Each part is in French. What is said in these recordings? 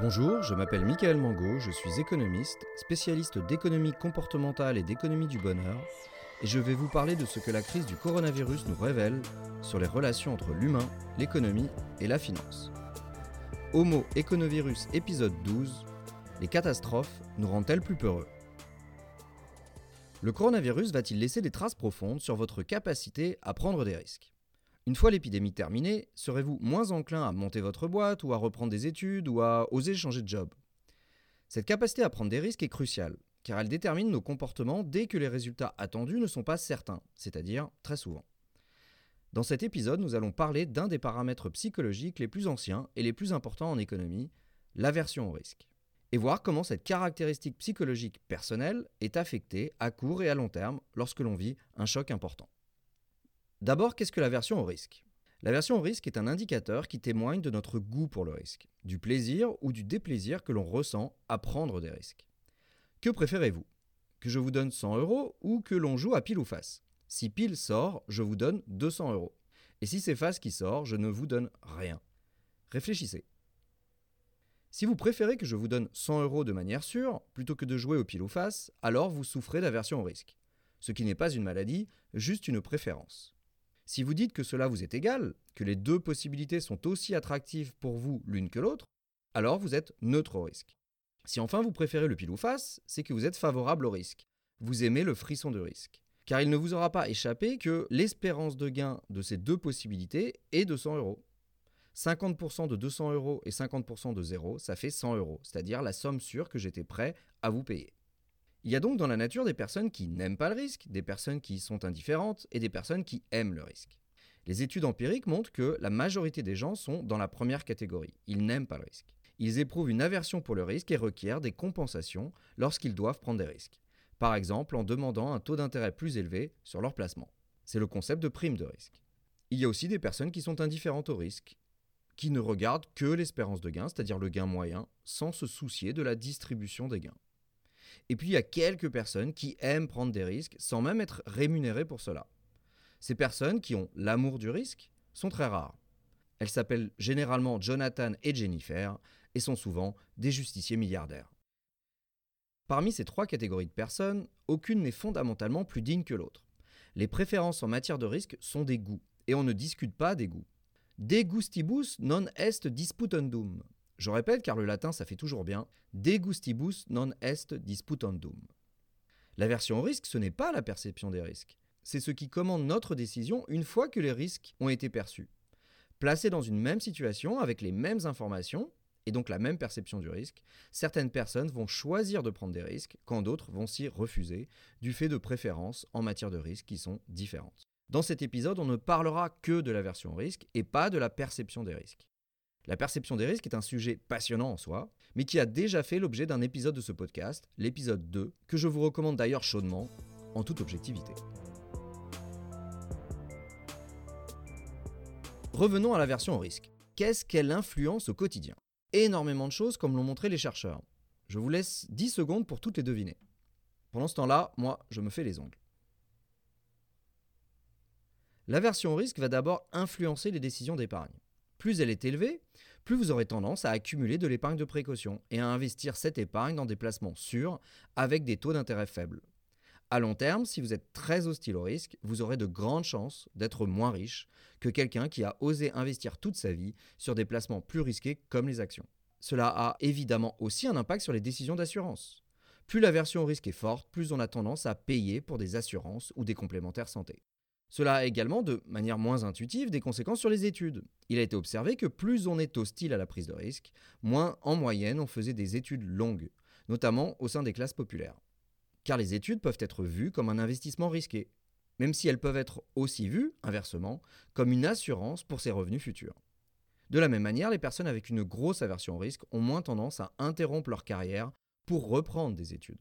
Bonjour, je m'appelle Michael Mango, je suis économiste, spécialiste d'économie comportementale et d'économie du bonheur, et je vais vous parler de ce que la crise du coronavirus nous révèle sur les relations entre l'humain, l'économie et la finance. Homo Econovirus épisode 12 Les catastrophes nous rendent-elles plus peureux? Le coronavirus va-t-il laisser des traces profondes sur votre capacité à prendre des risques? Une fois l'épidémie terminée, serez-vous moins enclin à monter votre boîte ou à reprendre des études ou à oser changer de job? Cette capacité à prendre des risques est cruciale, car elle détermine nos comportements dès que les résultats attendus ne sont pas certains, c'est-à-dire très souvent. Dans cet épisode, nous allons parler d'un des paramètres psychologiques les plus anciens et les plus importants en économie, l'aversion au risque. Et voir comment cette caractéristique psychologique personnelle est affectée à court et à long terme lorsque l'on vit un choc important. D'abord, qu'est-ce que l'aversion au risque? L'aversion au risque est un indicateur qui témoigne de notre goût pour le risque, du plaisir ou du déplaisir que l'on ressent à prendre des risques. Que préférez-vous? Que je vous donne 100 euros ou que l'on joue à pile ou face? Si pile sort, je vous donne 200 euros. Et si c'est face qui sort, je ne vous donne rien. Réfléchissez. Si vous préférez que je vous donne 100 euros de manière sûre, plutôt que de jouer au pile ou face, alors vous souffrez d'aversion au risque. Ce qui n'est pas une maladie, juste une préférence. Si vous dites que cela vous est égal, que les deux possibilités sont aussi attractives pour vous l'une que l'autre, alors vous êtes neutre au risque. Si enfin vous préférez le pile ou face, c'est que vous êtes favorable au risque. Vous aimez le frisson de risque. Car il ne vous aura pas échappé que l'espérance de gain de ces deux possibilités est de 100 euros. 50% de 200 euros et 50% de 0, ça fait 100 euros, c'est-à-dire la somme sûre que j'étais prêt à vous payer. Il y a donc dans la nature des personnes qui n'aiment pas le risque, des personnes qui sont indifférentes et des personnes qui aiment le risque. Les études empiriques montrent que la majorité des gens sont dans la première catégorie. Ils n'aiment pas le risque. Ils éprouvent une aversion pour le risque et requièrent des compensations lorsqu'ils doivent prendre des risques. Par exemple en demandant un taux d'intérêt plus élevé sur leur placement. C'est le concept de prime de risque. Il y a aussi des personnes qui sont indifférentes au risque, qui ne regardent que l'espérance de gain, c'est-à-dire le gain moyen, sans se soucier de la distribution des gains. Et puis il y a quelques personnes qui aiment prendre des risques sans même être rémunérées pour cela. Ces personnes qui ont l'amour du risque sont très rares. Elles s'appellent généralement Jonathan et Jennifer et sont souvent des justiciers milliardaires. Parmi ces trois catégories de personnes, aucune n'est fondamentalement plus digne que l'autre. Les préférences en matière de risque sont des goûts, et on ne discute pas des goûts. De gustibus non est disputandum. Je répète car le latin ça fait toujours bien. De gustibus non est disputandum. L'aversion au risque, ce n'est pas la perception des risques. C'est ce qui commande notre décision une fois que les risques ont été perçus. Placés dans une même situation, avec les mêmes informations, et donc la même perception du risque, certaines personnes vont choisir de prendre des risques quand d'autres vont s'y refuser, du fait de préférences en matière de risque qui sont différentes. Dans cet épisode, on ne parlera que de l'aversion au risque et pas de la perception des risques. La perception des risques est un sujet passionnant en soi, mais qui a déjà fait l'objet d'un épisode de ce podcast, l'épisode 2, que je vous recommande d'ailleurs chaudement, en toute objectivité. Revenons à la version au risque. Qu'est-ce qu'elle influence au quotidien? Énormément de choses comme l'ont montré les chercheurs. Je vous laisse 10 secondes pour toutes les deviner. Pendant ce temps-là, moi, je me fais les ongles. L'aversion au risque va d'abord influencer les décisions d'épargne. Plus elle est élevée, plus vous aurez tendance à accumuler de l'épargne de précaution et à investir cette épargne dans des placements sûrs avec des taux d'intérêt faibles. À long terme, si vous êtes très hostile au risque, vous aurez de grandes chances d'être moins riche que quelqu'un qui a osé investir toute sa vie sur des placements plus risqués comme les actions. Cela a évidemment aussi un impact sur les décisions d'assurance. Plus l'aversion au risque est forte, plus on a tendance à payer pour des assurances ou des complémentaires santé. Cela a également, de manière moins intuitive, des conséquences sur les études. Il a été observé que plus on est hostile à la prise de risque, moins en moyenne on faisait des études longues, notamment au sein des classes populaires. Car les études peuvent être vues comme un investissement risqué, même si elles peuvent être aussi vues, inversement, comme une assurance pour ses revenus futurs. De la même manière, les personnes avec une grosse aversion au risque ont moins tendance à interrompre leur carrière pour reprendre des études.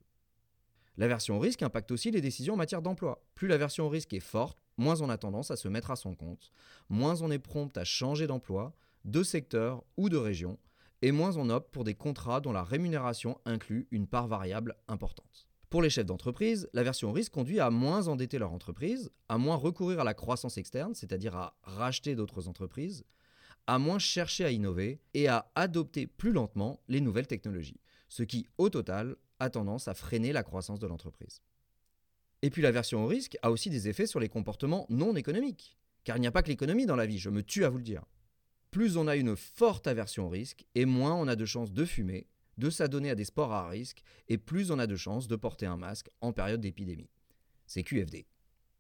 L'aversion au risque impacte aussi les décisions en matière d'emploi. Plus l'aversion au risque est forte, moins on a tendance à se mettre à son compte, moins on est prompt à changer d'emploi, de secteur ou de région, et moins on opte pour des contrats dont la rémunération inclut une part variable importante. Pour les chefs d'entreprise, l'aversion au risque conduit à moins endetter leur entreprise, à moins recourir à la croissance externe, c'est-à-dire à racheter d'autres entreprises, à moins chercher à innover et à adopter plus lentement les nouvelles technologies, ce qui, au total, a tendance à freiner la croissance de l'entreprise. Et puis l'aversion au risque a aussi des effets sur les comportements non économiques, car il n'y a pas que l'économie dans la vie, je me tue à vous le dire. Plus on a une forte aversion au risque, et moins on a de chances de fumer, de s'adonner à des sports à risque, et plus on a de chances de porter un masque en période d'épidémie. C'est QFD.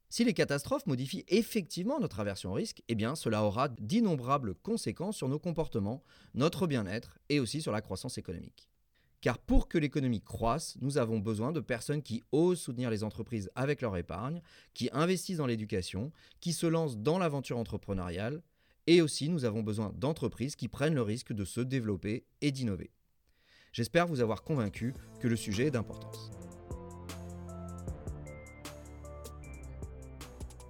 Si les catastrophes modifient effectivement notre aversion au risque, eh bien cela aura d'innombrables conséquences sur nos comportements, notre bien-être et aussi sur la croissance économique. Car pour que l'économie croisse, nous avons besoin de personnes qui osent soutenir les entreprises avec leur épargne, qui investissent dans l'éducation, qui se lancent dans l'aventure entrepreneuriale, et aussi nous avons besoin d'entreprises qui prennent le risque de se développer et d'innover. J'espère vous avoir convaincu que le sujet est d'importance.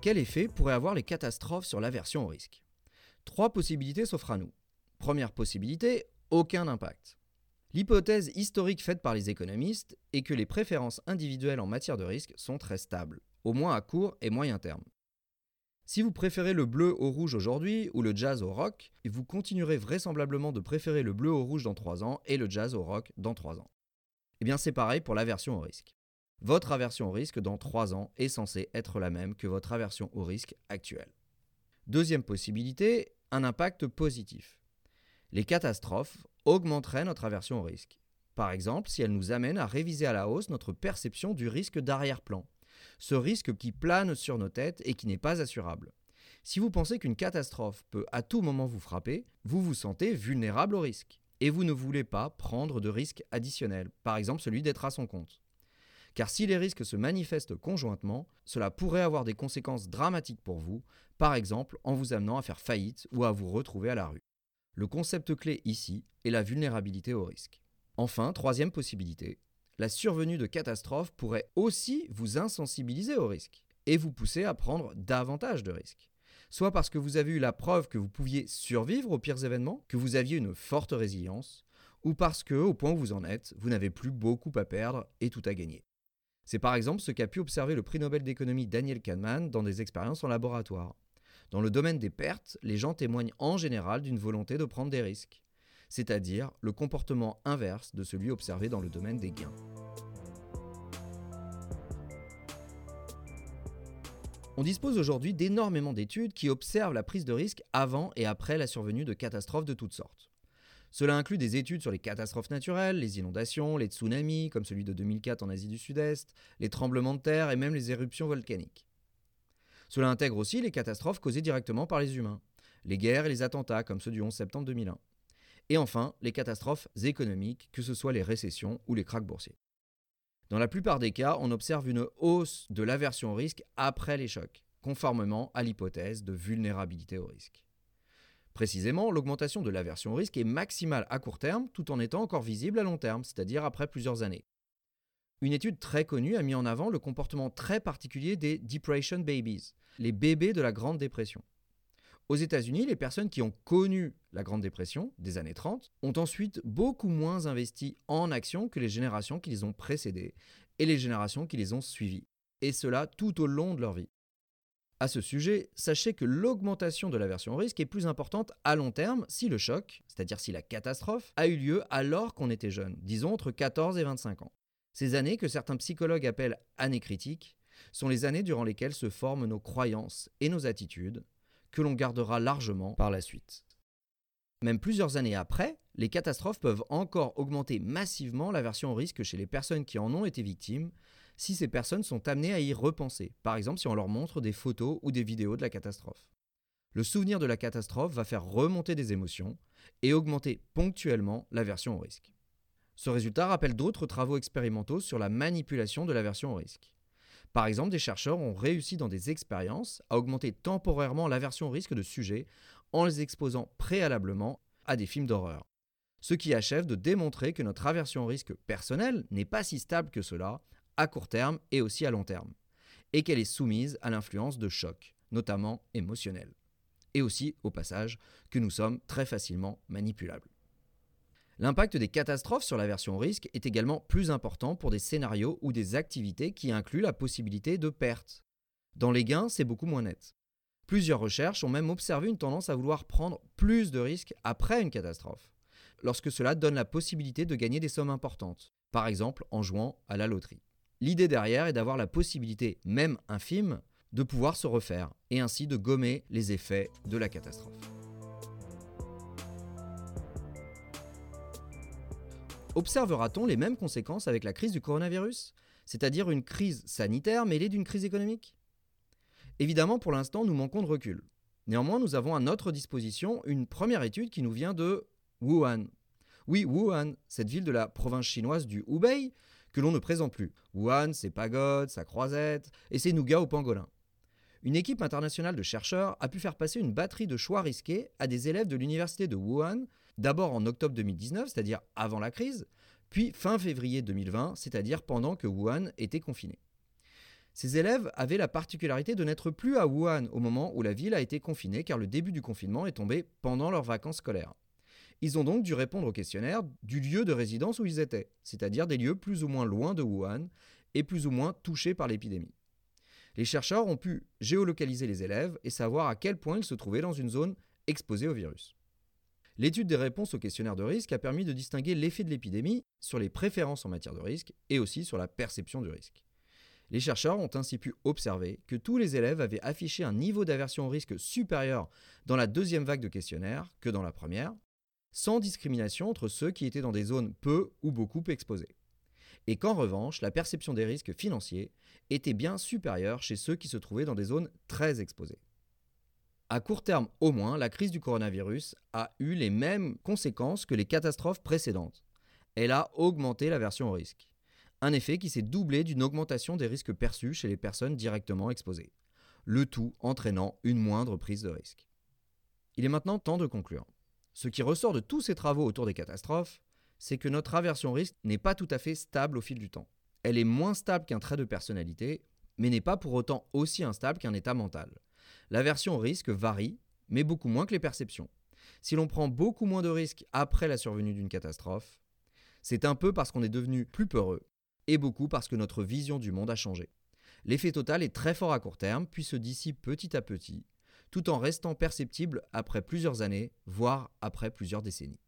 Quel effet pourraient avoir les catastrophes sur l'aversion au risque? Trois possibilités s'offrent à nous. Première possibilité, aucun impact. L'hypothèse historique faite par les économistes est que les préférences individuelles en matière de risque sont très stables, au moins à court et moyen terme. Si vous préférez le bleu au rouge aujourd'hui ou le jazz au rock, vous continuerez vraisemblablement de préférer le bleu au rouge dans 3 ans et le jazz au rock dans 3 ans. Eh bien c'est pareil pour l'aversion au risque. Votre aversion au risque dans 3 ans est censée être la même que votre aversion au risque actuelle. Deuxième possibilité, un impact positif. Les catastrophes augmenteraient notre aversion au risque. Par exemple, si elles nous amènent à réviser à la hausse notre perception du risque d'arrière-plan, ce risque qui plane sur nos têtes et qui n'est pas assurable. Si vous pensez qu'une catastrophe peut à tout moment vous frapper, vous vous sentez vulnérable au risque et vous ne voulez pas prendre de risques additionnels, par exemple celui d'être à son compte. Car si les risques se manifestent conjointement, cela pourrait avoir des conséquences dramatiques pour vous, par exemple en vous amenant à faire faillite ou à vous retrouver à la rue. Le concept clé ici est la vulnérabilité au risque. Enfin, troisième possibilité, la survenue de catastrophes pourrait aussi vous insensibiliser au risque et vous pousser à prendre davantage de risques. Soit parce que vous avez eu la preuve que vous pouviez survivre aux pires événements, que vous aviez une forte résilience, ou parce que, au point où vous en êtes, vous n'avez plus beaucoup à perdre et tout à gagner. C'est par exemple ce qu'a pu observer le prix Nobel d'économie Daniel Kahneman dans des expériences en laboratoire. Dans le domaine des pertes, les gens témoignent en général d'une volonté de prendre des risques, c'est-à-dire le comportement inverse de celui observé dans le domaine des gains. On dispose aujourd'hui d'énormément d'études qui observent la prise de risque avant et après la survenue de catastrophes de toutes sortes. Cela inclut des études sur les catastrophes naturelles, les inondations, les tsunamis, comme celui de 2004 en Asie du Sud-Est, les tremblements de terre et même les éruptions volcaniques. Cela intègre aussi les catastrophes causées directement par les humains, les guerres et les attentats comme ceux du 11 septembre 2001. Et enfin, les catastrophes économiques, que ce soit les récessions ou les krachs boursiers. Dans la plupart des cas, on observe une hausse de l'aversion au risque après les chocs, conformément à l'hypothèse de vulnérabilité au risque. Précisément, l'augmentation de l'aversion au risque est maximale à court terme tout en étant encore visible à long terme, c'est-à-dire après plusieurs années. Une étude très connue a mis en avant le comportement très particulier des Depression Babies, les bébés de la Grande Dépression. Aux États-Unis, les personnes qui ont connu la Grande Dépression des années 30 ont ensuite beaucoup moins investi en actions que les générations qui les ont précédées et les générations qui les ont suivies, et cela tout au long de leur vie. À ce sujet, sachez que l'augmentation de l'aversion au risque est plus importante à long terme si le choc, c'est-à-dire si la catastrophe, a eu lieu alors qu'on était jeune, disons entre 14 et 25 ans. Ces années que certains psychologues appellent années critiques sont les années durant lesquelles se forment nos croyances et nos attitudes, que l'on gardera largement par la suite. Même plusieurs années après, les catastrophes peuvent encore augmenter massivement l'aversion au risque chez les personnes qui en ont été victimes, si ces personnes sont amenées à y repenser, par exemple si on leur montre des photos ou des vidéos de la catastrophe. Le souvenir de la catastrophe va faire remonter des émotions et augmenter ponctuellement l'aversion au risque. Ce résultat rappelle d'autres travaux expérimentaux sur la manipulation de l'aversion au risque. Par exemple, des chercheurs ont réussi dans des expériences à augmenter temporairement l'aversion au risque de sujets en les exposant préalablement à des films d'horreur. Ce qui achève de démontrer que notre aversion au risque personnel n'est pas si stable que cela à court terme et aussi à long terme, et qu'elle est soumise à l'influence de chocs, notamment émotionnels, et aussi, au passage, que nous sommes très facilement manipulables. L'impact des catastrophes sur l'aversion au risque est également plus important pour des scénarios ou des activités qui incluent la possibilité de perte. Dans les gains, c'est beaucoup moins net. Plusieurs recherches ont même observé une tendance à vouloir prendre plus de risques après une catastrophe, lorsque cela donne la possibilité de gagner des sommes importantes, par exemple en jouant à la loterie. L'idée derrière est d'avoir la possibilité, même infime, de pouvoir se refaire et ainsi de gommer les effets de la catastrophe. Observera-t-on les mêmes conséquences avec la crise du coronavirus? C'est-à-dire une crise sanitaire mêlée d'une crise économique? Évidemment, pour l'instant, nous manquons de recul. Néanmoins, nous avons à notre disposition une première étude qui nous vient de Wuhan. Oui, Wuhan, cette ville de la province chinoise du Hubei, que l'on ne présente plus. Wuhan, c'est pagode, sa croisette, et ses nougats au pangolin. Une équipe internationale de chercheurs a pu faire passer une batterie de choix risqués à des élèves de l'université de Wuhan, d'abord en octobre 2019, c'est-à-dire avant la crise, puis fin février 2020, c'est-à-dire pendant que Wuhan était confiné. Ces élèves avaient la particularité de n'être plus à Wuhan au moment où la ville a été confinée car le début du confinement est tombé pendant leurs vacances scolaires. Ils ont donc dû répondre au questionnaire du lieu de résidence où ils étaient, c'est-à-dire des lieux plus ou moins loin de Wuhan et plus ou moins touchés par l'épidémie. Les chercheurs ont pu géolocaliser les élèves et savoir à quel point ils se trouvaient dans une zone exposée au virus. L'étude des réponses au questionnaire de risque a permis de distinguer l'effet de l'épidémie sur les préférences en matière de risque et aussi sur la perception du risque. Les chercheurs ont ainsi pu observer que tous les élèves avaient affiché un niveau d'aversion au risque supérieur dans la deuxième vague de questionnaire que dans la première, sans discrimination entre ceux qui étaient dans des zones peu ou beaucoup exposées. Et qu'en revanche, la perception des risques financiers était bien supérieure chez ceux qui se trouvaient dans des zones très exposées. À court terme au moins, la crise du coronavirus a eu les mêmes conséquences que les catastrophes précédentes. Elle a augmenté l'aversion au risque. Un effet qui s'est doublé d'une augmentation des risques perçus chez les personnes directement exposées. Le tout entraînant une moindre prise de risque. Il est maintenant temps de conclure. Ce qui ressort de tous ces travaux autour des catastrophes, c'est que notre aversion au risque n'est pas tout à fait stable au fil du temps. Elle est moins stable qu'un trait de personnalité, mais n'est pas pour autant aussi instable qu'un état mental. L'aversion au risque varie, mais beaucoup moins que les perceptions. Si l'on prend beaucoup moins de risques après la survenue d'une catastrophe, c'est un peu parce qu'on est devenu plus peureux, et beaucoup parce que notre vision du monde a changé. L'effet total est très fort à court terme, puis se dissipe petit à petit, tout en restant perceptible après plusieurs années, voire après plusieurs décennies.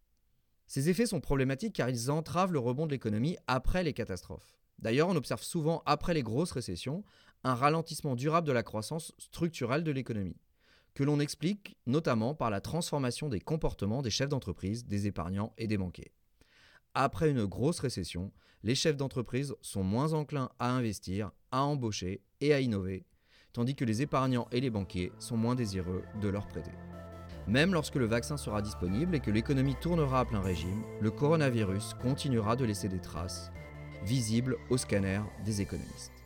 Ces effets sont problématiques car ils entravent le rebond de l'économie après les catastrophes. D'ailleurs, on observe souvent après les grosses récessions un ralentissement durable de la croissance structurelle de l'économie, que l'on explique notamment par la transformation des comportements des chefs d'entreprise, des épargnants et des banquiers. Après une grosse récession, les chefs d'entreprise sont moins enclins à investir, à embaucher et à innover, tandis que les épargnants et les banquiers sont moins désireux de leur prêter. Même lorsque le vaccin sera disponible et que l'économie tournera à plein régime, le coronavirus continuera de laisser des traces, visibles au scanner des économistes.